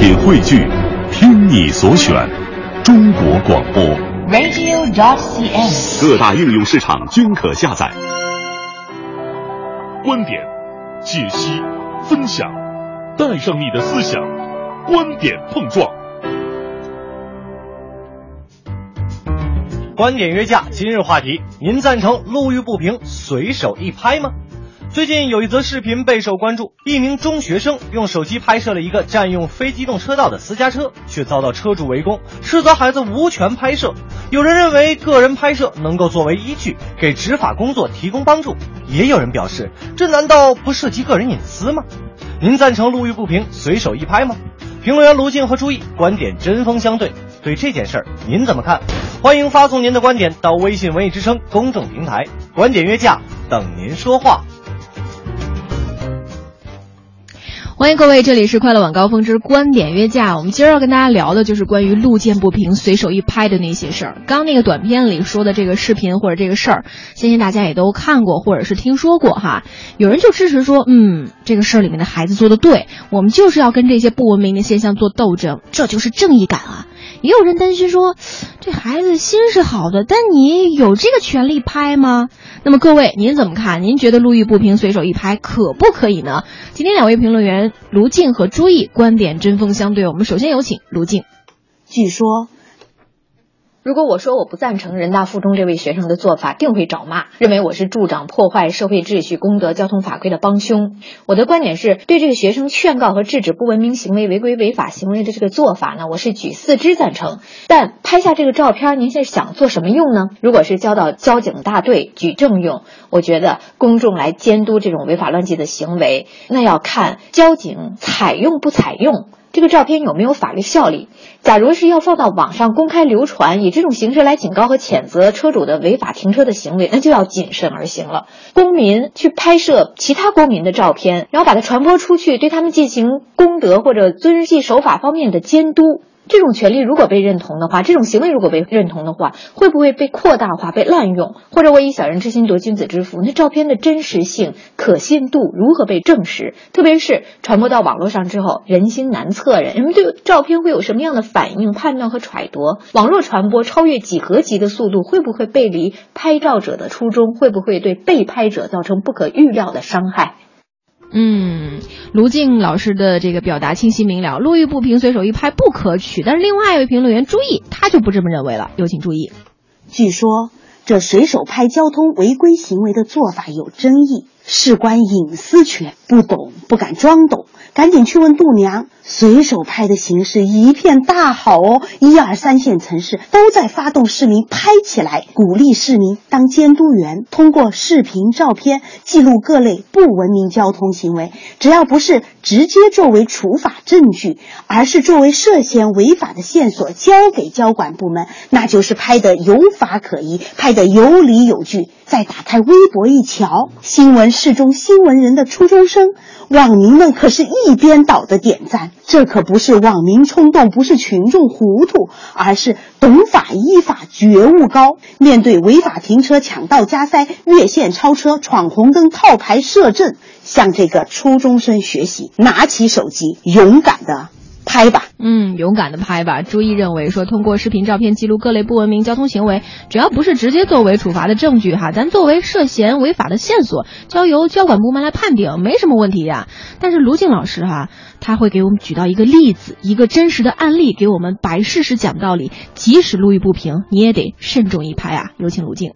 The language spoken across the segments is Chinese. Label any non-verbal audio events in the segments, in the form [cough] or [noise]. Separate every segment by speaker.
Speaker 1: 品汇聚，听你所选，中国广播。
Speaker 2: radio.dot.cn，。
Speaker 1: 各大应用市场均可下载。
Speaker 3: 观点、解析、分享，带上你的思想，观点碰撞。
Speaker 4: 观点约架，今日话题：您赞成路遇不平随手一拍吗？最近有一则视频备受关注，一名中学生用手机拍摄了一个占用非机动车道的私家车，却遭到车主围攻，斥责孩子无权拍摄。有人认为个人拍摄能够作为依据，给执法工作提供帮助；也有人表示，这难道不涉及个人隐私吗？您赞成路遇不平随手一拍吗？评论员卢静和朱毅观点针锋相对，对这件事儿您怎么看？欢迎发送您的观点到微信文艺之声公众平台，观点约架等您说话。
Speaker 5: 欢迎各位，这里是快乐晚高峰之观点约架。我们今儿要跟大家聊的就是关于路见不平随手一拍的那些事儿。刚那个短片里说的这个视频或者这个事儿，相信大家也都看过或者是听说过哈。有人就支持说，嗯，这个事儿里面的孩子做的对，我们就是要跟这些不文明的现象做斗争，这就是正义感啊。也有人担心说，这孩子心是好的，但你有这个权利拍吗？那么各位，您怎么看？您觉得路遇不平随手一拍可不可以呢？今天两位评论员卢静和朱毅观点针锋相对。我们首先有请卢静。
Speaker 6: 据说，
Speaker 2: 如果我说我不赞成人大附中这位学生的做法，定会找骂，认为我是助长破坏社会秩序、公德、交通法规的帮凶。我的观点是对这个学生劝告和制止不文明行为、违规违法行为的这个做法呢，我是举四肢赞成。但拍下这个照片，您是想做什么用呢？如果是交到交警大队举证用，我觉得公众来监督这种违法乱纪的行为，那要看交警采用不采用。这个照片有没有法律效力？假如是要放到网上公开流传，以这种形式来警告和谴责车主的违法停车的行为，那就要谨慎而行了。公民去拍摄其他公民的照片，然后把它传播出去，对他们进行公德或者遵纪守法方面的监督。这种权利如果被认同的话，这种行为如果被认同的话，会不会被扩大化、被滥用？或者我以小人之心夺君子之腹，那照片的真实性、可信度如何被证实？特别是传播到网络上之后，人心难测，人们对照片会有什么样的反应、判断和揣度？网络传播超越几何级的速度，会不会背离拍照者的初衷？会不会对被拍者造成不可预料的伤害？
Speaker 5: 嗯，卢静老师的这个表达清晰明了，路遇不平随手一拍不可取。但是另外一位评论员注意他就不这么认为了，有请注意。
Speaker 6: 据说这随手拍交通违规行为的做法有争议，事关隐私权，不懂不敢装懂，赶紧去问度娘。随手拍的形势一片大好哦，一二三线城市都在发动市民拍起来，鼓励市民当监督员，通过视频、照片记录各类不文明交通行为。只要不是直接作为处罚证据，而是作为涉嫌违法的线索交给交管部门，那就是拍得有法可依，拍得有理有据。再打开微博一瞧，新闻市中新闻人的初中生，网民们可是一边倒的点赞。这可不是网民冲动，不是群众糊涂，而是懂法依法、觉悟高。面对违法停车、抢道加塞、越线超车、闯红灯、套牌设阵，向这个初中生学习，拿起手机，勇敢的拍吧。
Speaker 5: 嗯，勇敢的拍吧。朱毅认为说，通过视频、照片记录各类不文明交通行为，只要不是直接作为处罚的证据哈，咱作为涉嫌违法的线索，交由交管部门来判定，没什么问题呀。但是卢静老师哈，他会给我们举到一个例子，一个真实的案例，给我们摆事实、讲道理。即使路遇不平，你也得慎重一拍啊。有请卢静。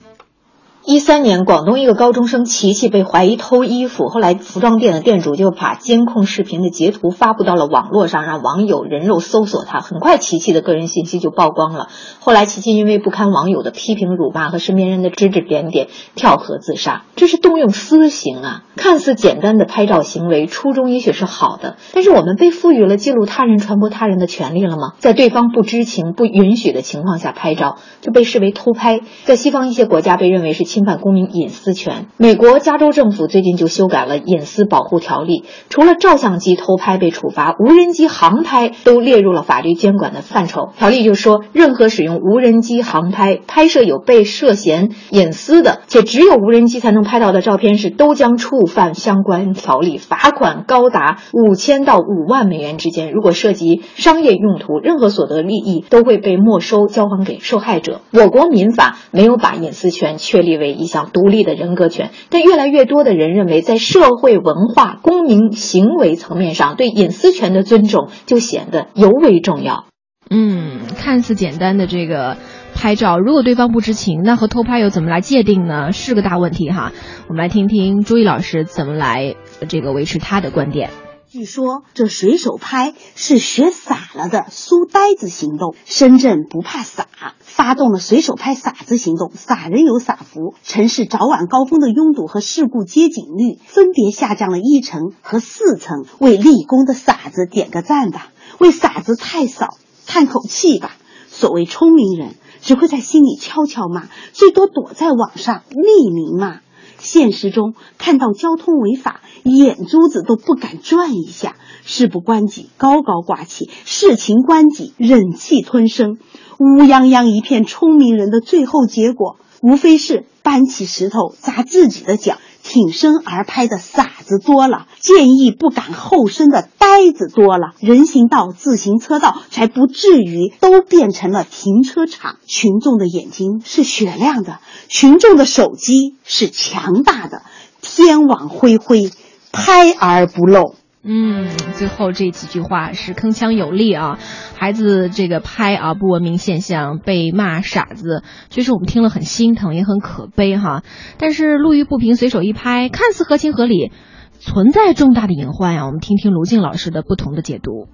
Speaker 2: 一三年，广东一个高中生琪琪被怀疑偷衣服，后来服装店的店主就把监控视频的截图发布到了网络上，让网友人肉搜索他。很快，琪琪的个人信息就曝光了。后来，琪琪因为不堪网友的批评辱骂和身边人的指指点点，跳河自杀。这是动用私刑啊！看似简单的拍照行为，初衷也许是好的，但是我们被赋予了记录他人、传播他人的权利了吗？在对方不知情、不允许的情况下拍照，就被视为偷拍。在西方一些国家，被认为是。侵犯公民隐私权。美国加州政府最近就修改了隐私保护条例，除了照相机偷拍被处罚，无人机航拍都列入了法律监管的范畴。条例就说，任何使用无人机航拍拍摄有被涉嫌隐私的，且只有无人机才能拍到的照片时，都将触犯相关条例，罚款高达五千到五万美元之间。如果涉及商业用途，任何所得利益都会被没收，交还给受害者。我国民法没有把隐私权确立为为一项独立的人格权，但越来越多的人认为，在社会文化、公民行为层面上，对隐私权的尊重就显得尤为重要。
Speaker 5: 嗯，看似简单的这个拍照，如果对方不知情，那和偷拍又怎么来界定呢？是个大问题哈。我们来听听朱毅老师怎么来这个维持他的观点。
Speaker 6: 据说这随手拍是学傻了的书呆子行动。深圳不怕傻，发动了随手拍傻子行动，傻人有傻福，城市早晚高峰的拥堵和事故接警率分别下降了一成和四成。为立功的傻子点个赞吧，为傻子太少叹口气吧。所谓聪明人，只会在心里悄悄骂，最多躲在网上匿名骂。现实中看到交通违法，眼珠子都不敢转一下，事不关己高高挂起，事情关己忍气吞声，乌泱泱一片聪明人的最后结果，无非是搬起石头砸自己的脚。挺身而拍的傻子多了，见义不敢后生的呆子多了，人行道、自行车道才不至于都变成了停车场。群众的眼睛是雪亮的，群众的手机是强大的，天网恢恢，拍而不漏。
Speaker 5: 嗯，最后这几句话是铿锵有力啊！孩子这个拍啊不文明现象被骂傻子，确实我们听了很心疼，也很可悲哈。但是路遇不平随手一拍，看似合情合理，存在重大的隐患呀。我们听听卢静老师的不同的解读。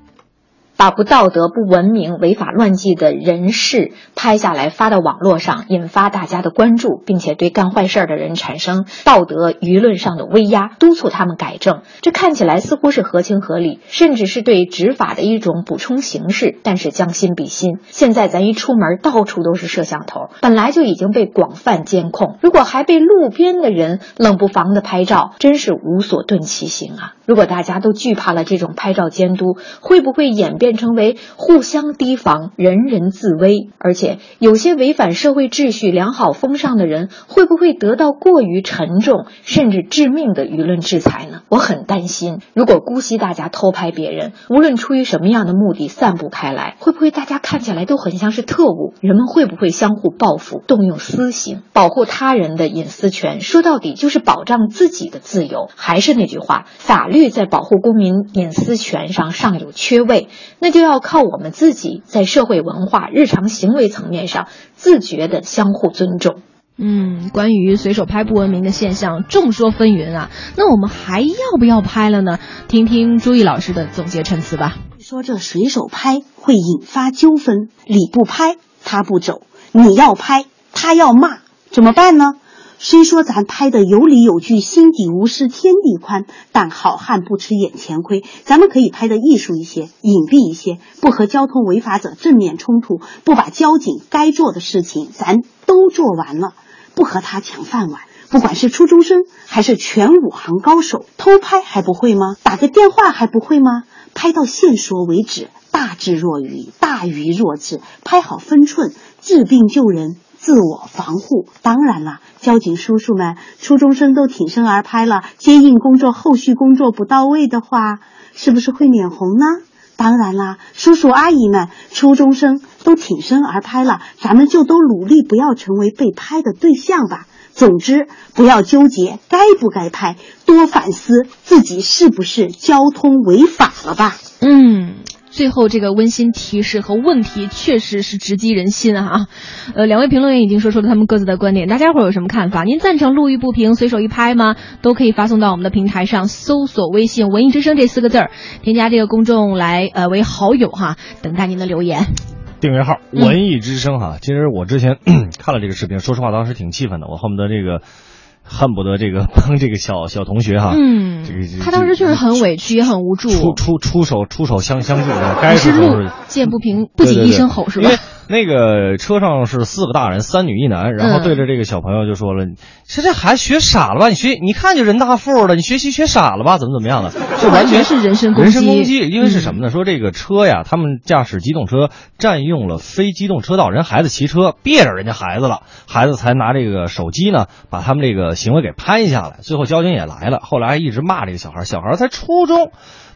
Speaker 2: 把不道德、不文明、违法乱纪的人事拍下来发到网络上，引发大家的关注，并且对干坏事儿的人产生道德舆论上的威压，督促他们改正。这看起来似乎是合情合理，甚至是对执法的一种补充形式。但是将心比心，现在咱一出门到处都是摄像头，本来就已经被广泛监控，如果还被路边的人冷不防的拍照，真是无所遁其形啊！如果大家都惧怕了这种拍照监督，会不会演变？成为互相提防，人人自危，而且有些违反社会秩序、良好风尚的人，会不会得到过于沉重甚至致命的舆论制裁呢？我很担心，如果姑息大家偷拍别人，无论出于什么样的目的散布开来，会不会大家看起来都很像是特务？人们会不会相互报复，动用私刑？保护他人的隐私权，说到底就是保障自己的自由。还是那句话，法律律在保护公民隐私权上尚有缺位。那就要靠我们自己在社会文化、日常行为层面上自觉的相互尊重。
Speaker 5: 嗯，关于随手拍不文明的现象，众说纷纭啊。那我们还要不要拍了呢？听听朱毅老师的总结陈词吧。
Speaker 6: 说这随手拍会引发纠纷，你不拍他不走，你要拍他要骂，怎么办呢？虽说咱拍的有理有据，心底无私天地宽，但好汉不吃眼前亏。咱们可以拍的艺术一些，隐蔽一些，不和交通违法者正面冲突，不把交警该做的事情咱都做完了，不和他抢饭碗。不管是初中生还是全武行高手，偷拍还不会吗？打个电话还不会吗？拍到线索为止，大智若愚，大愚若智，拍好分寸，治病救人。自我防护，当然了，交警叔叔们、初中生都挺身而拍了，接应工作后续工作不到位的话，是不是会脸红呢？当然啦，叔叔阿姨们、初中生都挺身而拍了，咱们就都努力不要成为被拍的对象吧。总之，不要纠结该不该拍，多反思自己是不是交通违法了吧。
Speaker 5: 嗯。最后这个温馨提示和问题确实是直击人心啊！呃，两位评论员已经说出了他们各自的观点，大家伙有什么看法？您赞成路遇不平随手一拍吗？都可以发送到我们的平台上，搜索微信“文艺之声”这四个字儿，添加这个公众来呃为好友哈，等待您的留言。
Speaker 4: 订阅号“文艺之声”哈，其实我之前 [clears throat] 看了这个视频，说实话当时挺气愤的，我恨不得这个。恨不得这个帮这个小小同学哈，
Speaker 5: 嗯，
Speaker 4: 这个
Speaker 5: 他当时确实很委屈也很无助，
Speaker 4: 出出出手出手相相助的，该
Speaker 5: 是路见不平不仅一声吼是吧？
Speaker 4: 那个车上是四个大人，三女一男，然后对着这个小朋友就说了：“说这孩子学傻了吧？你学你看就人大附的，你学习学傻了吧？怎么怎么样的？这
Speaker 5: 完全是人身攻
Speaker 4: 击。人身攻击，因为是什么呢？说这个车呀，他们驾驶机动车占用了非机动车道，人孩子骑车别着人家孩子了，孩子才拿这个手机呢把他们这个行为给拍下来。最后交警也来了，后来一直骂这个小孩，小孩才初中。”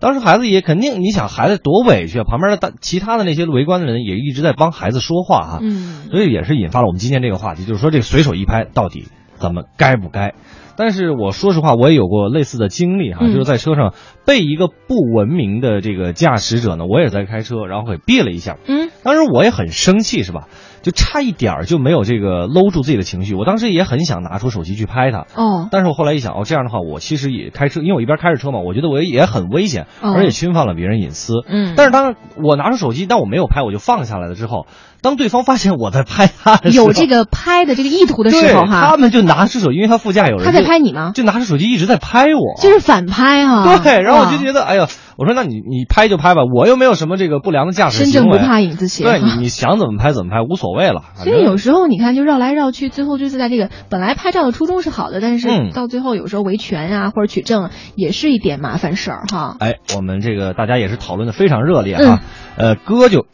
Speaker 4: 当时孩子也肯定，你想孩子多委屈啊！旁边的大其他的那些围观的人也一直在帮孩子说话哈，
Speaker 5: 嗯，
Speaker 4: 所以也是引发了我们今天这个话题，就是说这个随手一拍到底咱们该不该？但是我说实话，我也有过类似的经历哈，就是在车上被一个不文明的这个驾驶者呢，我也在开车，然后给别了一下，
Speaker 5: 嗯，
Speaker 4: 当时我也很生气，是吧？就差一点儿就没有这个搂住自己的情绪，我当时也很想拿出手机去拍他，
Speaker 5: 哦，
Speaker 4: 但是我后来一想，哦，这样的话，我其实也开车，因为我一边开着车嘛，我觉得我也很危险，而且侵犯了别人隐私，
Speaker 5: 嗯，
Speaker 4: 但是当我拿出手机，但我没有拍，我就放下来了之后，当对方发现我在拍他，
Speaker 5: 有这个拍的这个意图的时候哈，
Speaker 4: 他们就拿出手，因为他副驾有人，
Speaker 5: 他在拍你吗？
Speaker 4: 就拿出手机一直在拍我，
Speaker 5: 就是反拍哈，
Speaker 4: 对，然后我就觉得，哎呀，我说那你你拍就拍吧，我又没有什么这个不良的驾驶
Speaker 5: 身正不怕影子斜，
Speaker 4: 对你你想怎么拍怎么拍无所谓了，
Speaker 5: 所以有。时候你看，就绕来绕去，最后就是在这个本来拍照的初衷是好的，但是到最后有时候维权啊或者取证也是一点麻烦事儿哈。
Speaker 4: 哎，我们这个大家也是讨论的非常热烈哈。呃，哥就，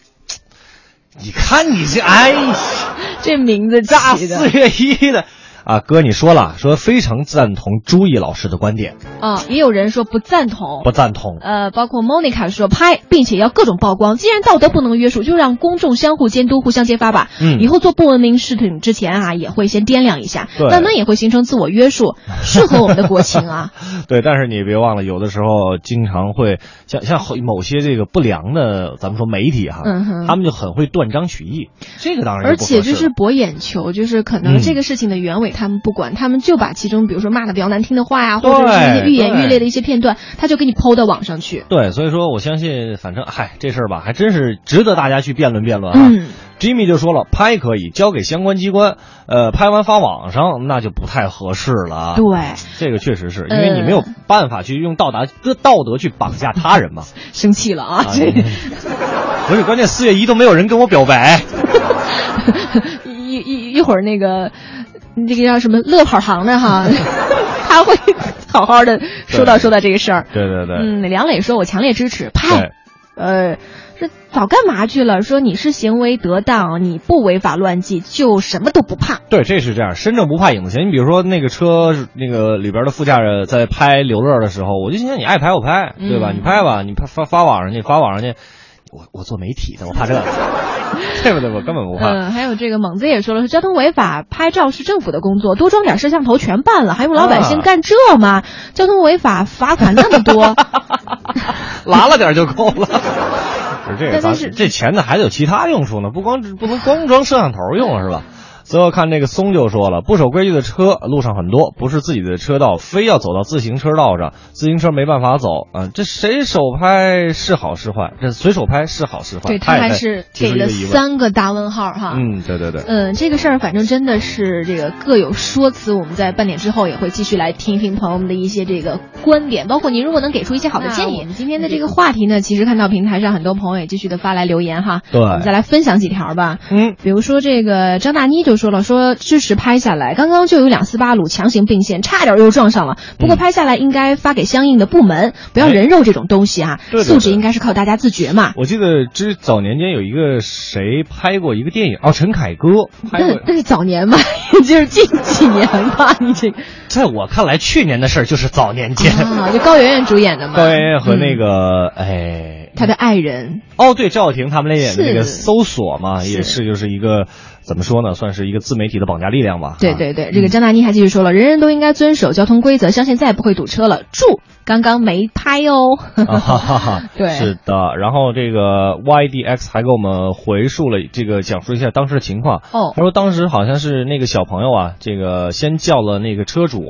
Speaker 4: 你看你这，哎，[laughs]
Speaker 5: 这名字
Speaker 4: 大四月一的。啊，哥，你说了，说非常赞同朱毅老师的观点
Speaker 5: 啊，也有人说不赞同，
Speaker 4: 不赞同。
Speaker 5: 呃，包括 Monica 说拍，并且要各种曝光。既然道德不能约束，就让公众相互监督、互相揭发吧。
Speaker 4: 嗯，
Speaker 5: 以后做不文明事情之前啊，也会先掂量一下，
Speaker 4: 慢
Speaker 5: 慢也会形成自我约束，适合我们的国情啊。[laughs]
Speaker 4: 对，但是你别忘了，有的时候经常会像像某些这个不良的，咱们说媒体哈，
Speaker 5: 嗯
Speaker 4: 他们就很会断章取义，这个当然
Speaker 5: 而且就是博眼球，就是可能这个事情的原委他们不管，他们。就把其中，比如说骂的比较难听的话呀，或者是一些愈演愈烈的一些片段，他就给你抛到网上去。
Speaker 4: 对，所以说我相信，反正嗨，这事儿吧，还真是值得大家去辩论辩论
Speaker 5: 啊。
Speaker 4: Jimmy 就说了，拍可以交给相关机关，呃，拍完发网上那就不太合适了。
Speaker 5: 对，
Speaker 4: 这个确实是因为你没有办法去用道德的道德去绑架他人嘛。[laughs]
Speaker 5: 生气了啊！这 [laughs]
Speaker 4: 不是关键，四月一都没有人跟我表白。[laughs]
Speaker 5: 一一一会儿那个。这个叫什么乐跑堂的哈，[laughs] 他会好好的说到说到这个事儿。
Speaker 4: 对对对。
Speaker 5: 嗯，梁磊说：“我强烈支持拍。”呃，这早干嘛去了？说你是行为得当，你不违法乱纪，就什么都不怕。
Speaker 4: 对，这是这样，身正不怕影子斜。你比如说那个车那个里边的副驾驶在拍刘乐的时候，我就心想你爱拍我拍，对吧？你拍吧，你拍发发网上去，发网上去。我我做媒体的，我怕这个，[laughs] 对不对？我根本不怕。
Speaker 5: 嗯，还有这个猛子也说了，说交通违法拍照是政府的工作，多装点摄像头全办了，还用老百姓干这吗？交通违法罚款那么多，[laughs]
Speaker 4: 拉了点就够了。[laughs] 是这个，咱这钱呢还得有其他用处呢，不光不能光装摄像头用是吧？最后看那个松就说了，不守规矩的车路上很多，不是自己的车道，非要走到自行车道上，自行车没办法走啊。这谁手拍是好是坏？这随手拍是好是坏？
Speaker 5: 对他还是给了三个大问号哈。
Speaker 4: 嗯，对对对。
Speaker 5: 嗯，这个事儿反正真的是这个各有说辞。我们在半点之后也会继续来听一听朋友们的一些这个观点，包括您如果能给出一些好的建议。我们今天的这个话题呢，其实看到平台上很多朋友也继续的发来留言哈。
Speaker 4: 对，
Speaker 5: 我们再来分享几条吧。
Speaker 4: 嗯，
Speaker 5: 比如说这个张大妮就。说了说支持拍下来，刚刚就有两斯巴鲁强行并线，差点又撞上了。不过拍下来应该发给相应的部门，不要人肉这种东西啊。素质应该是靠大家自觉嘛。
Speaker 4: 我记得之早年间有一个谁拍过一个电影哦，陈凯歌拍过，
Speaker 5: 那是早年吧，[laughs] 就是近 [laughs] 几年吧。你这个，
Speaker 4: 在我看来，去年的事儿就是早年间
Speaker 5: 啊，就高圆圆主演的嘛。[laughs]
Speaker 4: 高圆圆和那个哎，
Speaker 5: 他的爱人
Speaker 4: 哦，对，赵又廷他们俩演的那个搜索嘛，也是就是一个。怎么说呢？算是一个自媒体的绑架力量吧。
Speaker 5: 对对对，这个张大妮还继续说了，人人都应该遵守交通规则，相信再也不会堵车了。祝刚刚没拍哦。对，
Speaker 4: 是的。然后这个 YDX 还给我们回述了这个讲述一下当时的情况。
Speaker 5: 哦，
Speaker 4: 他说当时好像是那个小朋友啊，这个先叫了那个车主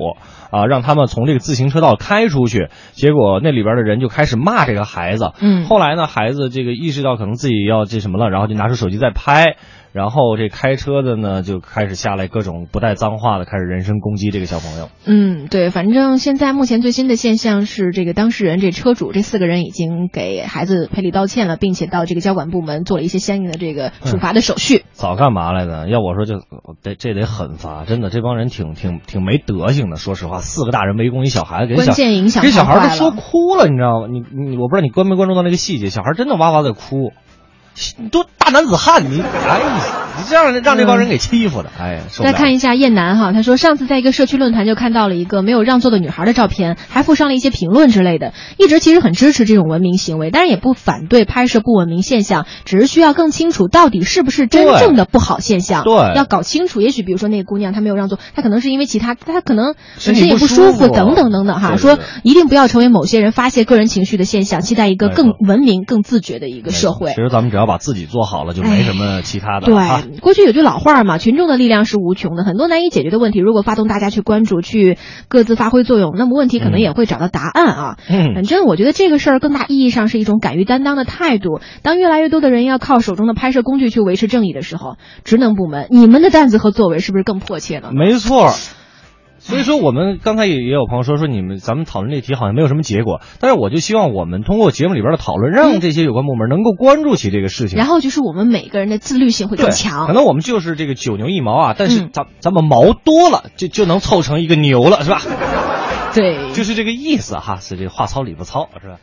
Speaker 4: 啊，让他们从这个自行车道开出去，结果那里边的人就开始骂这个孩子。
Speaker 5: 嗯，
Speaker 4: 后来呢，孩子这个意识到可能自己要这什么了，然后就拿出手机在拍。然后这开车的呢，就开始下来各种不带脏话的，开始人身攻击这个小朋友。
Speaker 5: 嗯，对，反正现在目前最新的现象是这个当事人、这车主这四个人已经给孩子赔礼道歉了，并且到这个交管部门做了一些相应的这个处罚的手续。
Speaker 4: 早干嘛来的？要我说就得这得狠罚，真的这帮人挺挺挺没德行的。说实话，四个大人围攻一小孩子，给小
Speaker 5: 关键影响
Speaker 4: 给小孩都说哭了，你知道吗？你你我不知道你关没关注到那个细节，小孩真的哇哇的哭，都大男子汉，你哎呀，你这样让这帮人给欺负的，哎，
Speaker 5: 再看一下燕南哈，他说上次在一个社区论坛就看到了一个没有让座的女孩的照片，还附上了一些评论之类的。一直其实很支持这种文明行为，但是也不反对拍摄不文明现象，只是需要更清楚到底是不是真正的不好现象。
Speaker 4: 对
Speaker 5: 要搞清楚。也许比如说那个姑娘她没有让座，她可能是因为其他，她可能
Speaker 4: 身
Speaker 5: 本身也
Speaker 4: 体不舒
Speaker 5: 服
Speaker 4: 服
Speaker 5: 等等等等哈。说一定不要成为某些人发泄个人情绪的现象，期待一个更文明、更自觉的一个社会
Speaker 4: 其。实咱们只要把自己做好了，就没什么其他的。
Speaker 5: 对，过去有句老话嘛，群众的力量是无穷的，很多难以解决的问题，如果发动大家去关注，去各自发挥作用，那么问题可能也会找到答案啊。
Speaker 4: 嗯
Speaker 5: 反正我觉得这个事儿更大意义上是一种敢于担当的态度。当越来越多的人要靠手中的拍摄工具去维持正义的时候，职能部门你们的担子和作为是不是更迫切了？
Speaker 4: 没错儿。所以说，我们刚才也也有朋友说说你们咱们讨论这题好像没有什么结果，但是我就希望我们通过节目里边的讨论，让这些有关部门能够关注起这个事情。
Speaker 5: 然后就是我们每个人的自律性会更，强。
Speaker 4: 可能我们就是这个九牛一毛啊，但是
Speaker 5: 嗯
Speaker 4: 咱、咱们毛多了，就就能凑成一个牛了，是吧？
Speaker 5: 对，
Speaker 4: 就是这个意思哈，是这话糙理不糙，是吧？